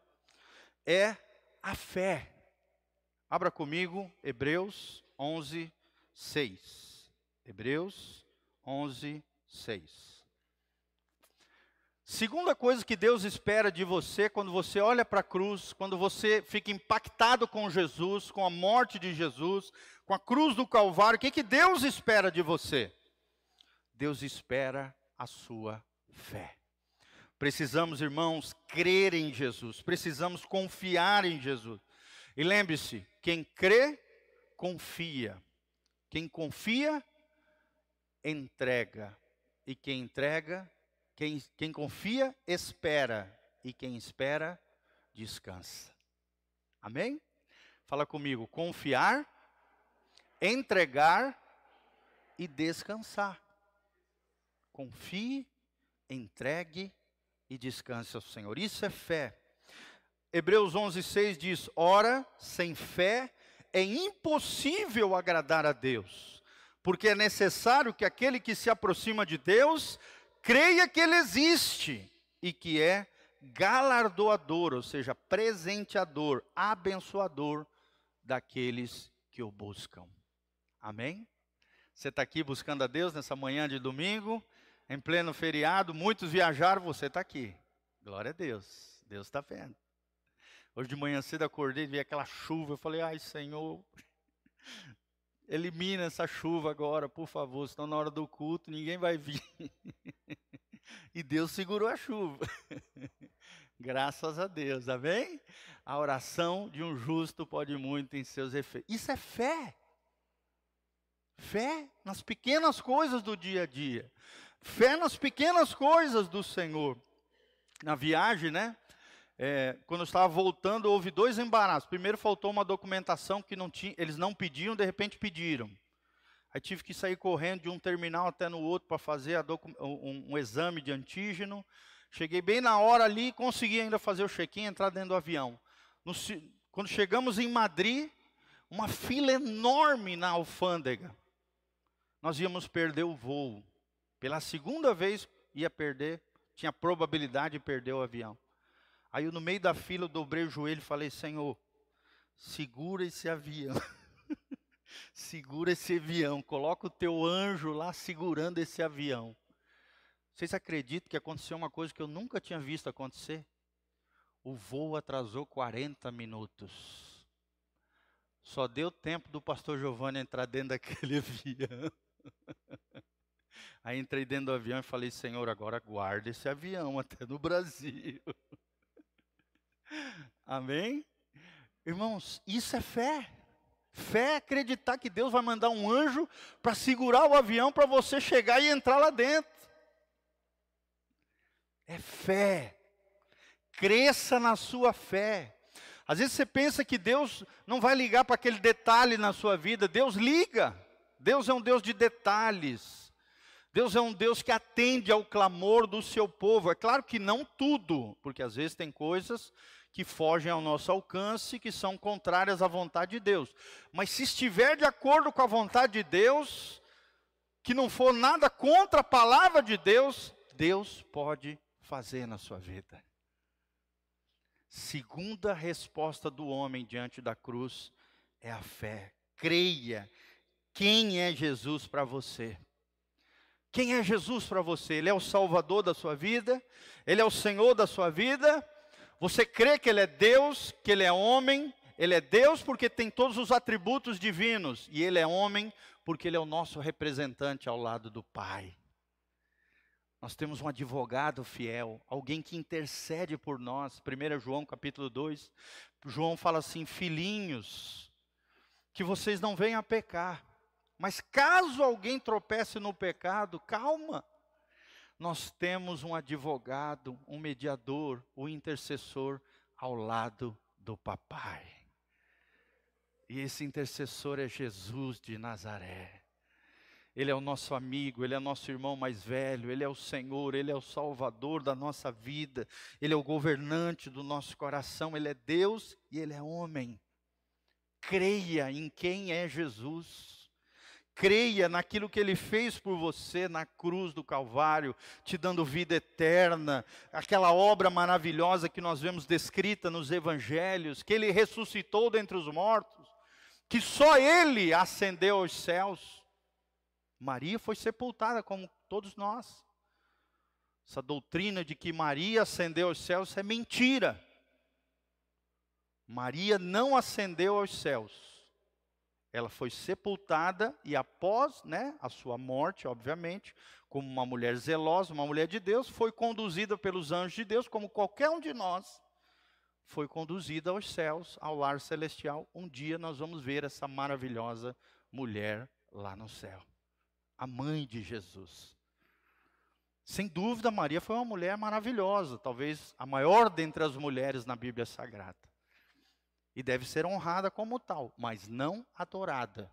é a fé. Abra comigo Hebreus 11, 6. Hebreus 11, 6. Segunda coisa que Deus espera de você quando você olha para a cruz, quando você fica impactado com Jesus, com a morte de Jesus, com a cruz do Calvário, o que, que Deus espera de você? Deus espera a sua fé. Precisamos, irmãos, crer em Jesus, precisamos confiar em Jesus. E lembre-se: quem crê, confia. Quem confia, entrega. E quem entrega, quem, quem confia, espera. E quem espera, descansa. Amém? Fala comigo: confiar, entregar e descansar. Confie, entregue e descanse ao Senhor. Isso é fé. Hebreus 11:6 diz: Ora, sem fé é impossível agradar a Deus, porque é necessário que aquele que se aproxima de Deus creia que Ele existe e que é galardoador, ou seja, presenteador, abençoador daqueles que o buscam. Amém? Você está aqui buscando a Deus nessa manhã de domingo, em pleno feriado, muitos viajaram, você está aqui. Glória a Deus, Deus está vendo. Hoje de manhã cedo acordei, vi aquela chuva, eu falei, ai Senhor, elimina essa chuva agora, por favor, senão na hora do culto ninguém vai vir. e Deus segurou a chuva. Graças a Deus, amém? A oração de um justo pode muito em seus efeitos. Isso é fé. Fé nas pequenas coisas do dia a dia. Fé nas pequenas coisas do Senhor. Na viagem, né? é, quando eu estava voltando, houve dois embaraços. Primeiro, faltou uma documentação que não tinha, eles não pediam, de repente pediram. Aí tive que sair correndo de um terminal até no outro para fazer um, um, exame de antígeno. Cheguei bem na hora ali, consegui ainda fazer o check-in e entrar dentro do avião. No, quando chegamos em Madrid, uma fila enorme na alfândega. Nós íamos perder o voo. Pela segunda vez ia perder, tinha probabilidade de perder o avião. Aí eu, no meio da fila, eu dobrei o joelho e falei: Senhor, segura esse avião. segura esse avião. Coloca o teu anjo lá segurando esse avião. Vocês acreditam que aconteceu uma coisa que eu nunca tinha visto acontecer? O voo atrasou 40 minutos. Só deu tempo do pastor Giovanni entrar dentro daquele avião. Aí entrei dentro do avião e falei: Senhor, agora guarda esse avião até no Brasil. Amém? Irmãos, isso é fé. Fé é acreditar que Deus vai mandar um anjo para segurar o avião para você chegar e entrar lá dentro. É fé. Cresça na sua fé. Às vezes você pensa que Deus não vai ligar para aquele detalhe na sua vida. Deus liga. Deus é um Deus de detalhes. Deus é um Deus que atende ao clamor do seu povo. É claro que não tudo, porque às vezes tem coisas que fogem ao nosso alcance, que são contrárias à vontade de Deus. Mas se estiver de acordo com a vontade de Deus, que não for nada contra a palavra de Deus, Deus pode fazer na sua vida. Segunda resposta do homem diante da cruz é a fé. Creia quem é Jesus para você. Quem é Jesus para você? Ele é o Salvador da sua vida? Ele é o Senhor da sua vida? Você crê que Ele é Deus, que Ele é homem? Ele é Deus porque tem todos os atributos divinos, e Ele é homem porque Ele é o nosso representante ao lado do Pai. Nós temos um advogado fiel, alguém que intercede por nós. 1 João capítulo 2, João fala assim: Filhinhos, que vocês não venham a pecar. Mas caso alguém tropece no pecado, calma. nós temos um advogado, um mediador, o um intercessor ao lado do papai. E esse intercessor é Jesus de Nazaré. Ele é o nosso amigo, Ele é nosso irmão mais velho, Ele é o Senhor, Ele é o Salvador da nossa vida, Ele é o governante do nosso coração, Ele é Deus e Ele é homem. Creia em quem é Jesus. Creia naquilo que Ele fez por você na cruz do Calvário, te dando vida eterna, aquela obra maravilhosa que nós vemos descrita nos Evangelhos, que Ele ressuscitou dentre os mortos, que só Ele ascendeu aos céus Maria foi sepultada como todos nós. Essa doutrina de que Maria ascendeu aos céus é mentira. Maria não ascendeu aos céus. Ela foi sepultada e após, né, a sua morte, obviamente, como uma mulher zelosa, uma mulher de Deus, foi conduzida pelos anjos de Deus, como qualquer um de nós, foi conduzida aos céus, ao lar celestial. Um dia nós vamos ver essa maravilhosa mulher lá no céu a mãe de Jesus. Sem dúvida, Maria foi uma mulher maravilhosa, talvez a maior dentre as mulheres na Bíblia Sagrada. E deve ser honrada como tal, mas não adorada.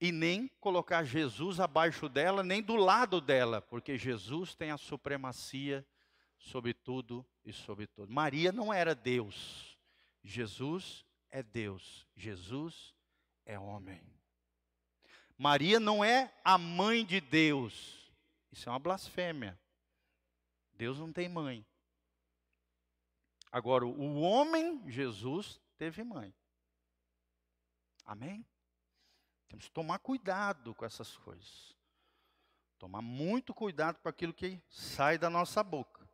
E nem colocar Jesus abaixo dela, nem do lado dela, porque Jesus tem a supremacia sobre tudo e sobre tudo. Maria não era Deus, Jesus é Deus, Jesus é homem. Maria não é a mãe de Deus. Isso é uma blasfêmia. Deus não tem mãe. Agora, o homem, Jesus, teve mãe. Amém? Temos que tomar cuidado com essas coisas. Tomar muito cuidado com aquilo que sai da nossa boca.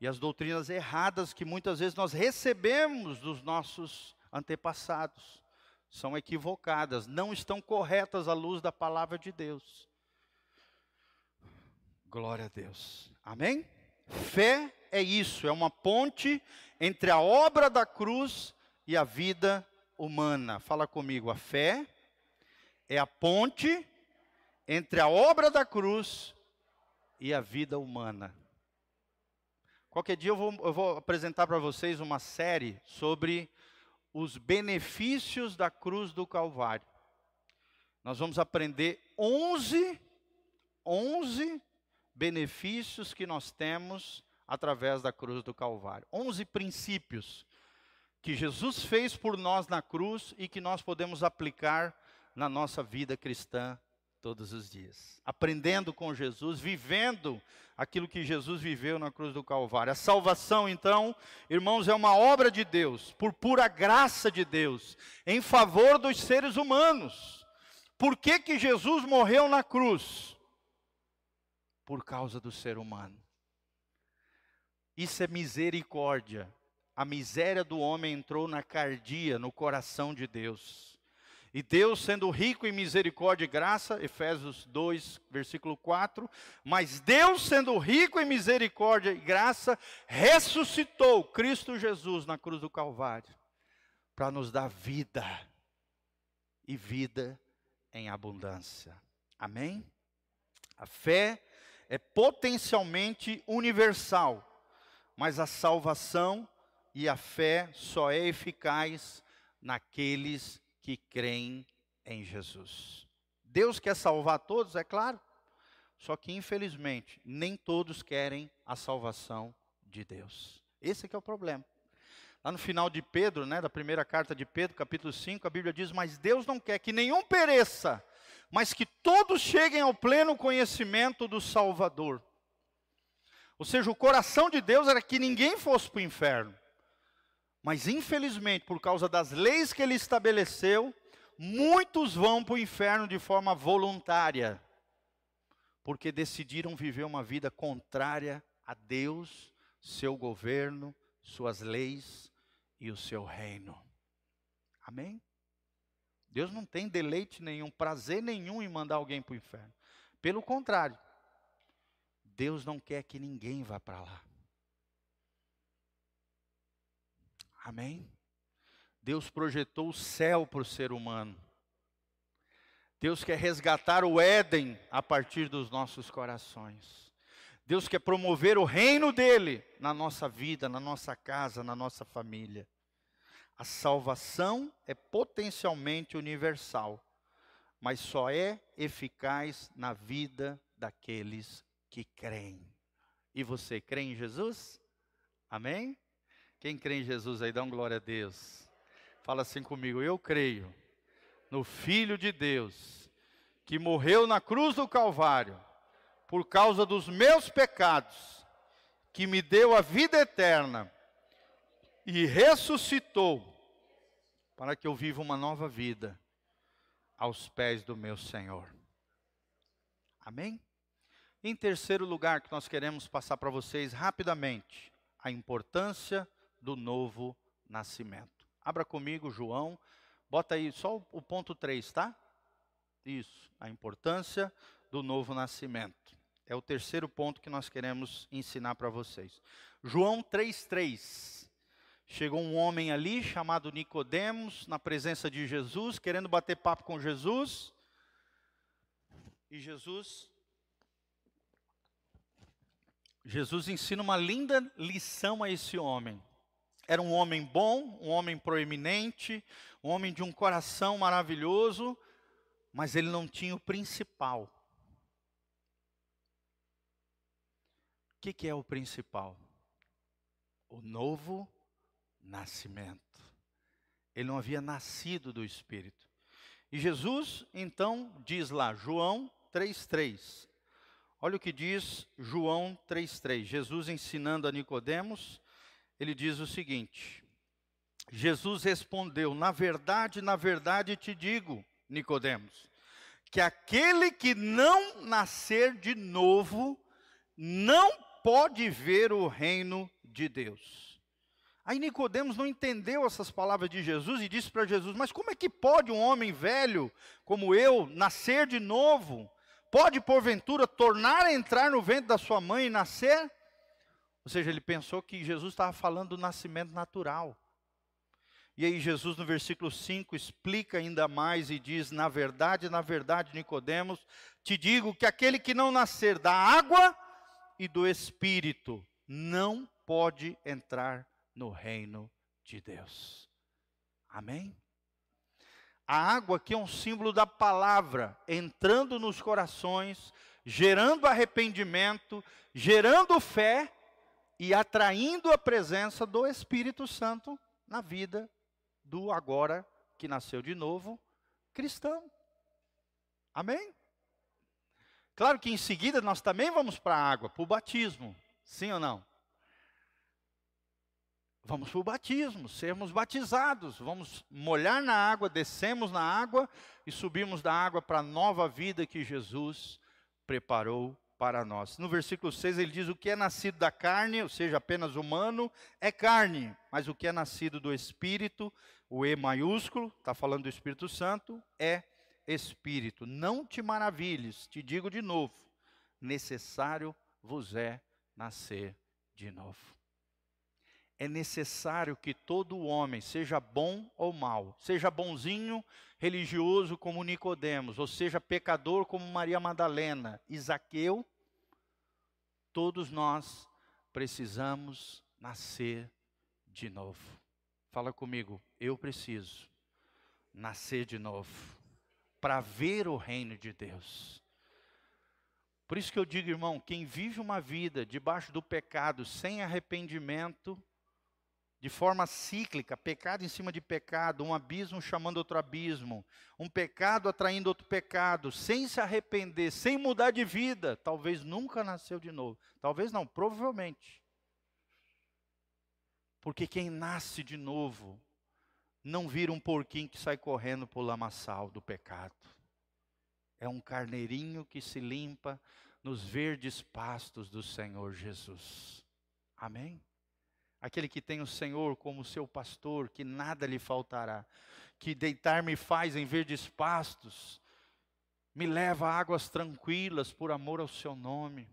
E as doutrinas erradas que muitas vezes nós recebemos dos nossos antepassados são equivocadas, não estão corretas à luz da palavra de Deus. Glória a Deus. Amém? Fé é isso, é uma ponte entre a obra da cruz e a vida humana. Fala comigo, a fé é a ponte entre a obra da cruz e a vida humana. Qualquer dia eu vou, eu vou apresentar para vocês uma série sobre os benefícios da cruz do Calvário. Nós vamos aprender 11, 11 benefícios que nós temos através da cruz do Calvário. 11 princípios que Jesus fez por nós na cruz e que nós podemos aplicar na nossa vida cristã todos os dias. Aprendendo com Jesus, vivendo aquilo que Jesus viveu na cruz do Calvário. A salvação, então, irmãos, é uma obra de Deus, por pura graça de Deus, em favor dos seres humanos. Por que, que Jesus morreu na cruz? Por causa do ser humano. Isso é misericórdia. A miséria do homem entrou na cardia, no coração de Deus. E Deus, sendo rico em misericórdia e graça, Efésios 2, versículo 4, mas Deus, sendo rico em misericórdia e graça, ressuscitou Cristo Jesus na cruz do Calvário, para nos dar vida, e vida em abundância. Amém? A fé é potencialmente universal, mas a salvação e a fé só é eficaz naqueles que creem em Jesus. Deus quer salvar todos, é claro, só que infelizmente nem todos querem a salvação de Deus. Esse é que é o problema. Lá no final de Pedro, né, da primeira carta de Pedro, capítulo 5, a Bíblia diz: Mas Deus não quer que nenhum pereça, mas que todos cheguem ao pleno conhecimento do Salvador. Ou seja, o coração de Deus era que ninguém fosse para o inferno. Mas infelizmente, por causa das leis que ele estabeleceu, muitos vão para o inferno de forma voluntária, porque decidiram viver uma vida contrária a Deus, seu governo, suas leis e o seu reino. Amém? Deus não tem deleite nenhum, prazer nenhum em mandar alguém para o inferno. Pelo contrário, Deus não quer que ninguém vá para lá. Amém? Deus projetou o céu para o ser humano. Deus quer resgatar o Éden a partir dos nossos corações. Deus quer promover o reino dele na nossa vida, na nossa casa, na nossa família. A salvação é potencialmente universal, mas só é eficaz na vida daqueles que creem. E você crê em Jesus? Amém? Quem crê em Jesus aí, dá um glória a Deus. Fala assim comigo, eu creio no Filho de Deus, que morreu na cruz do Calvário, por causa dos meus pecados, que me deu a vida eterna e ressuscitou, para que eu viva uma nova vida aos pés do meu Senhor. Amém? Em terceiro lugar, que nós queremos passar para vocês rapidamente, a importância do novo nascimento. Abra comigo João, bota aí só o ponto 3, tá? Isso, a importância do novo nascimento. É o terceiro ponto que nós queremos ensinar para vocês. João 3:3. Chegou um homem ali chamado Nicodemos na presença de Jesus, querendo bater papo com Jesus. E Jesus Jesus ensina uma linda lição a esse homem. Era um homem bom, um homem proeminente, um homem de um coração maravilhoso, mas ele não tinha o principal. O que, que é o principal? O novo nascimento. Ele não havia nascido do Espírito. E Jesus, então, diz lá, João 3,3. Olha o que diz João 3,3. Jesus ensinando a Nicodemos, ele diz o seguinte: Jesus respondeu: Na verdade, na verdade te digo, Nicodemos, que aquele que não nascer de novo não pode ver o reino de Deus. Aí Nicodemos não entendeu essas palavras de Jesus e disse para Jesus: Mas como é que pode um homem velho como eu nascer de novo? Pode porventura tornar a entrar no ventre da sua mãe e nascer? Ou seja, ele pensou que Jesus estava falando do nascimento natural. E aí Jesus no versículo 5 explica ainda mais e diz: "Na verdade, na verdade, Nicodemos, te digo que aquele que não nascer da água e do espírito não pode entrar no reino de Deus." Amém? A água aqui é um símbolo da palavra entrando nos corações, gerando arrependimento, gerando fé e atraindo a presença do Espírito Santo na vida do agora que nasceu de novo cristão. Amém? Claro que em seguida nós também vamos para a água, para o batismo. Sim ou não? Vamos para o batismo, sermos batizados, vamos molhar na água, descemos na água e subimos da água para a nova vida que Jesus preparou para nós. No versículo 6 ele diz: O que é nascido da carne, ou seja, apenas humano, é carne, mas o que é nascido do Espírito, o E maiúsculo, está falando do Espírito Santo, é Espírito. Não te maravilhes, te digo de novo, necessário vos é nascer de novo é necessário que todo homem, seja bom ou mal, seja bonzinho, religioso como Nicodemos, ou seja pecador como Maria Madalena, Isaqueu, todos nós precisamos nascer de novo. Fala comigo, eu preciso nascer de novo para ver o reino de Deus. Por isso que eu digo, irmão, quem vive uma vida debaixo do pecado sem arrependimento, de forma cíclica, pecado em cima de pecado, um abismo chamando outro abismo, um pecado atraindo outro pecado, sem se arrepender, sem mudar de vida, talvez nunca nasceu de novo. Talvez não, provavelmente. Porque quem nasce de novo não vira um porquinho que sai correndo o lamaçal do pecado. É um carneirinho que se limpa nos verdes pastos do Senhor Jesus. Amém? Aquele que tem o Senhor como seu pastor, que nada lhe faltará, que deitar-me faz em verdes pastos, me leva a águas tranquilas por amor ao seu nome.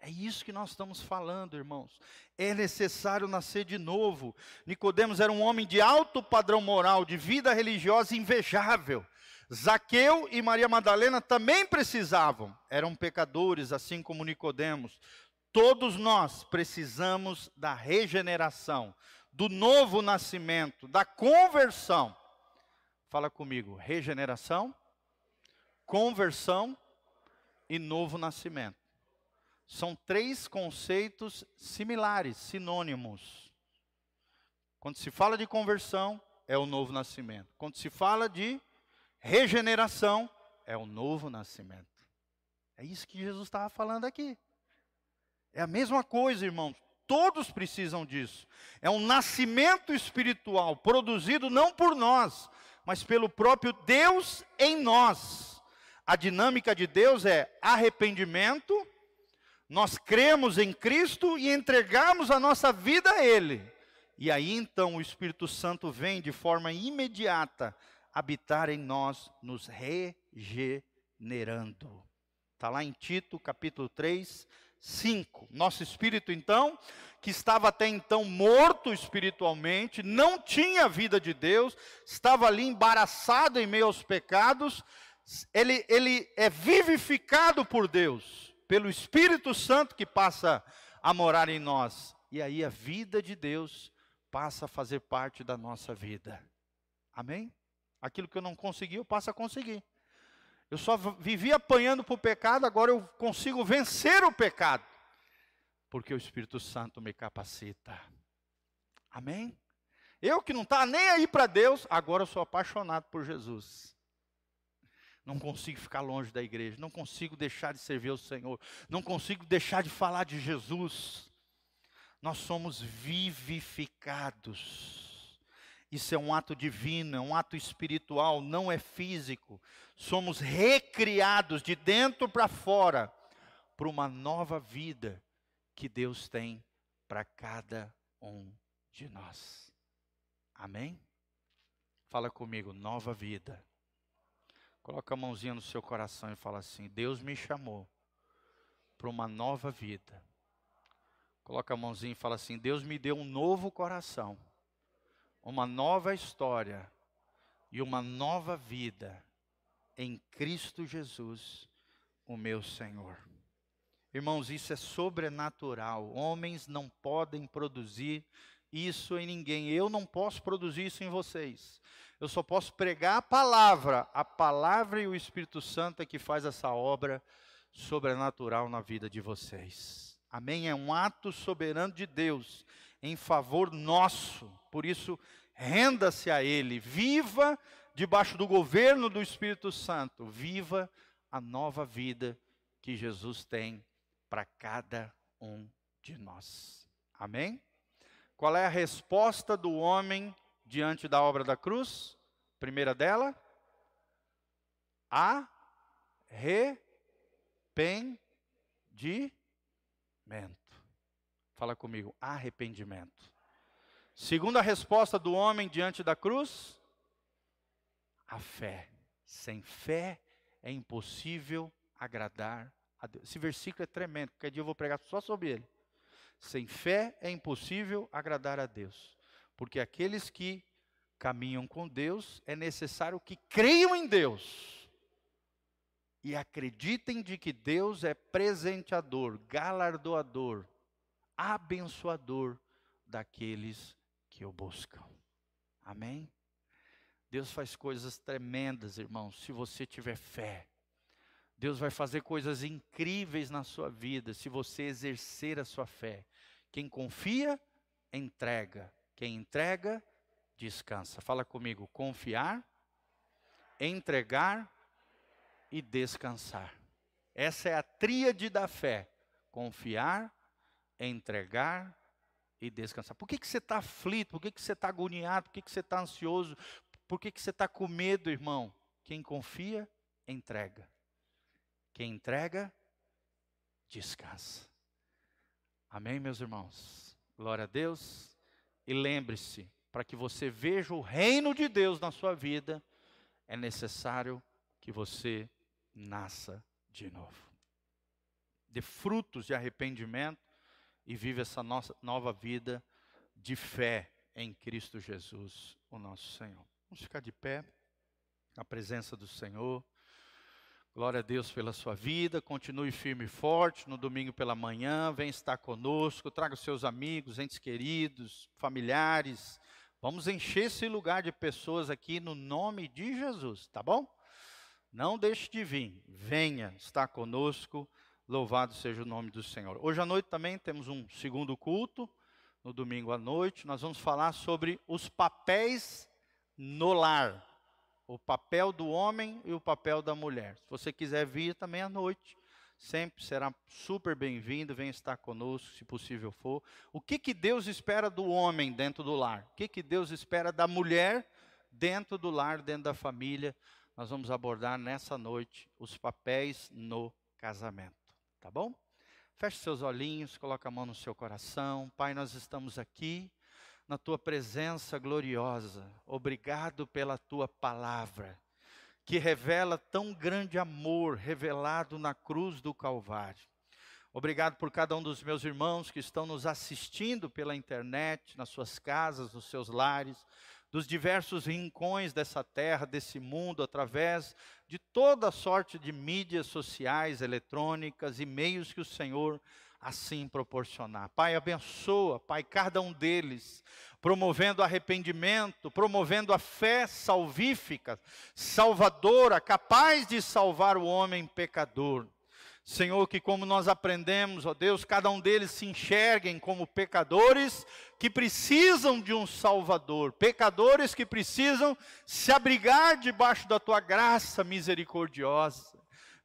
É isso que nós estamos falando, irmãos. É necessário nascer de novo. Nicodemos era um homem de alto padrão moral, de vida religiosa invejável. Zaqueu e Maria Madalena também precisavam, eram pecadores, assim como Nicodemos. Todos nós precisamos da regeneração, do novo nascimento, da conversão. Fala comigo, regeneração, conversão e novo nascimento. São três conceitos similares, sinônimos. Quando se fala de conversão, é o novo nascimento. Quando se fala de regeneração, é o novo nascimento. É isso que Jesus estava falando aqui. É a mesma coisa, irmãos. Todos precisam disso. É um nascimento espiritual produzido não por nós, mas pelo próprio Deus em nós. A dinâmica de Deus é arrependimento, nós cremos em Cristo e entregamos a nossa vida a Ele. E aí então o Espírito Santo vem de forma imediata habitar em nós, nos regenerando. Está lá em Tito, capítulo 3, 5. Nosso espírito, então, que estava até então morto espiritualmente, não tinha a vida de Deus, estava ali embaraçado em meio aos pecados, ele, ele é vivificado por Deus pelo Espírito Santo que passa a morar em nós. E aí a vida de Deus passa a fazer parte da nossa vida. Amém? Aquilo que eu não consegui, eu passo a conseguir. Eu só vivi apanhando para o pecado, agora eu consigo vencer o pecado. Porque o Espírito Santo me capacita. Amém? Eu que não está nem aí para Deus, agora eu sou apaixonado por Jesus. Não consigo ficar longe da igreja, não consigo deixar de servir ao Senhor, não consigo deixar de falar de Jesus. Nós somos vivificados. Isso é um ato divino, é um ato espiritual, não é físico. Somos recriados de dentro para fora para uma nova vida que Deus tem para cada um de nós. Amém? Fala comigo, nova vida. Coloca a mãozinha no seu coração e fala assim: Deus me chamou para uma nova vida. Coloca a mãozinha e fala assim: Deus me deu um novo coração, uma nova história e uma nova vida em Cristo Jesus, o meu Senhor. Irmãos, isso é sobrenatural. Homens não podem produzir isso em ninguém. Eu não posso produzir isso em vocês. Eu só posso pregar a palavra. A palavra e o Espírito Santo é que faz essa obra sobrenatural na vida de vocês. Amém? É um ato soberano de Deus em favor nosso. Por isso, renda-se a Ele. Viva debaixo do governo do Espírito Santo. Viva a nova vida que Jesus tem para cada um de nós. Amém? Qual é a resposta do homem diante da obra da cruz? Primeira dela, arrependimento. Fala comigo, arrependimento. Segunda resposta do homem diante da cruz, a fé. Sem fé é impossível agradar a Deus. Esse versículo é tremendo, porque dia eu vou pregar só sobre ele. Sem fé é impossível agradar a Deus, porque aqueles que caminham com Deus, é necessário que creiam em Deus e acreditem de que Deus é presenteador, galardoador, abençoador daqueles que o buscam. Amém? Deus faz coisas tremendas, irmãos, se você tiver fé. Deus vai fazer coisas incríveis na sua vida se você exercer a sua fé. Quem confia, entrega. Quem entrega, descansa. Fala comigo, confiar, entregar e descansar. Essa é a tríade da fé: confiar, entregar e descansar. Por que, que você está aflito? Por que, que você está agoniado? Por que, que você está ansioso? Por que, que você está com medo, irmão? Quem confia, entrega. Quem entrega, descansa. Amém, meus irmãos? Glória a Deus. E lembre-se, para que você veja o reino de Deus na sua vida, é necessário que você nasça de novo. Dê frutos de arrependimento e viva essa nossa nova vida de fé em Cristo Jesus, o nosso Senhor. Vamos ficar de pé. na presença do Senhor. Glória a Deus pela sua vida. Continue firme e forte no domingo pela manhã. Vem estar conosco. Traga os seus amigos, entes queridos, familiares. Vamos encher esse lugar de pessoas aqui no nome de Jesus, tá bom? Não deixe de vir. Venha estar conosco. Louvado seja o nome do Senhor. Hoje à noite também temos um segundo culto. No domingo à noite, nós vamos falar sobre os papéis no lar o papel do homem e o papel da mulher. Se você quiser vir também à noite, sempre será super bem-vindo, venha estar conosco, se possível for. O que, que Deus espera do homem dentro do lar? O que, que Deus espera da mulher dentro do lar, dentro da família? Nós vamos abordar nessa noite os papéis no casamento, tá bom? Feche seus olhinhos, coloque a mão no seu coração. Pai, nós estamos aqui na tua presença gloriosa. Obrigado pela tua palavra, que revela tão grande amor revelado na cruz do Calvário. Obrigado por cada um dos meus irmãos que estão nos assistindo pela internet, nas suas casas, nos seus lares, dos diversos rincões dessa terra, desse mundo, através de toda sorte de mídias sociais, eletrônicas e meios que o Senhor assim proporcionar. Pai, abençoa, Pai, cada um deles, promovendo arrependimento, promovendo a fé salvífica, salvadora, capaz de salvar o homem pecador. Senhor, que como nós aprendemos, ó Deus, cada um deles se enxerguem como pecadores que precisam de um Salvador, pecadores que precisam se abrigar debaixo da tua graça misericordiosa.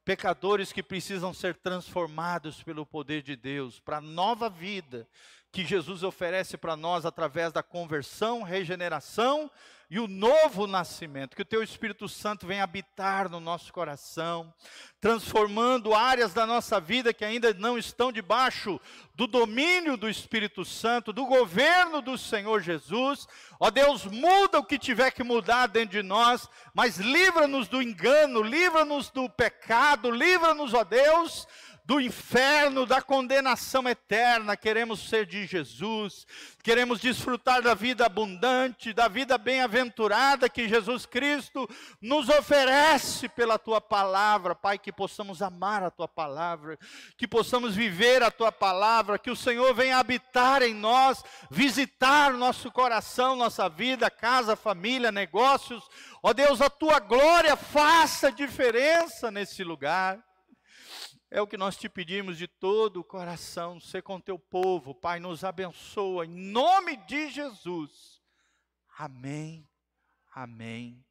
Pecadores que precisam ser transformados pelo poder de Deus para a nova vida que Jesus oferece para nós através da conversão, regeneração e o novo nascimento. Que o teu Espírito Santo venha habitar no nosso coração, transformando áreas da nossa vida que ainda não estão debaixo do domínio do Espírito Santo, do governo do Senhor Jesus. Ó Deus, muda o que tiver que mudar dentro de nós, mas livra-nos do engano, livra-nos do pecado, livra-nos, ó Deus, do inferno, da condenação eterna, queremos ser de Jesus, queremos desfrutar da vida abundante, da vida bem-aventurada que Jesus Cristo nos oferece pela tua palavra, Pai, que possamos amar a tua palavra, que possamos viver a tua palavra, que o Senhor venha habitar em nós, visitar nosso coração, nossa vida, casa, família, negócios. Ó Deus, a tua glória faça diferença nesse lugar. É o que nós te pedimos de todo o coração, ser com teu povo, Pai, nos abençoa, em nome de Jesus. Amém, amém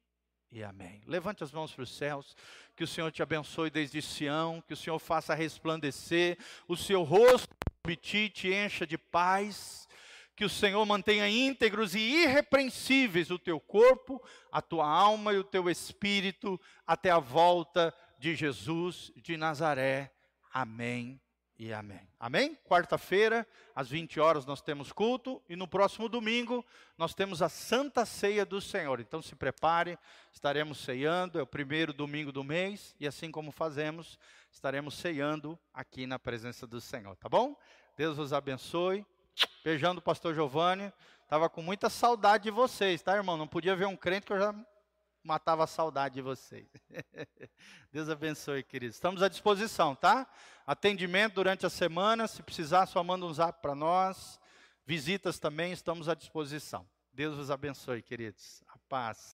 e amém. Levante as mãos para os céus, que o Senhor te abençoe desde Sião, que o Senhor faça resplandecer o seu rosto sobre ti, te encha de paz, que o Senhor mantenha íntegros e irrepreensíveis o teu corpo, a tua alma e o teu espírito, até a volta de Jesus de Nazaré. Amém e amém. Amém? Quarta-feira, às 20 horas, nós temos culto e no próximo domingo nós temos a Santa Ceia do Senhor. Então se prepare, estaremos ceando, é o primeiro domingo do mês e assim como fazemos, estaremos ceando aqui na presença do Senhor, tá bom? Deus os abençoe. Beijando o pastor Giovanni. Estava com muita saudade de vocês, tá, irmão? Não podia ver um crente que eu já matava a saudade de vocês. Deus abençoe, queridos. Estamos à disposição, tá? Atendimento durante a semana, se precisar, só manda um zap para nós. Visitas também, estamos à disposição. Deus os abençoe, queridos. A paz.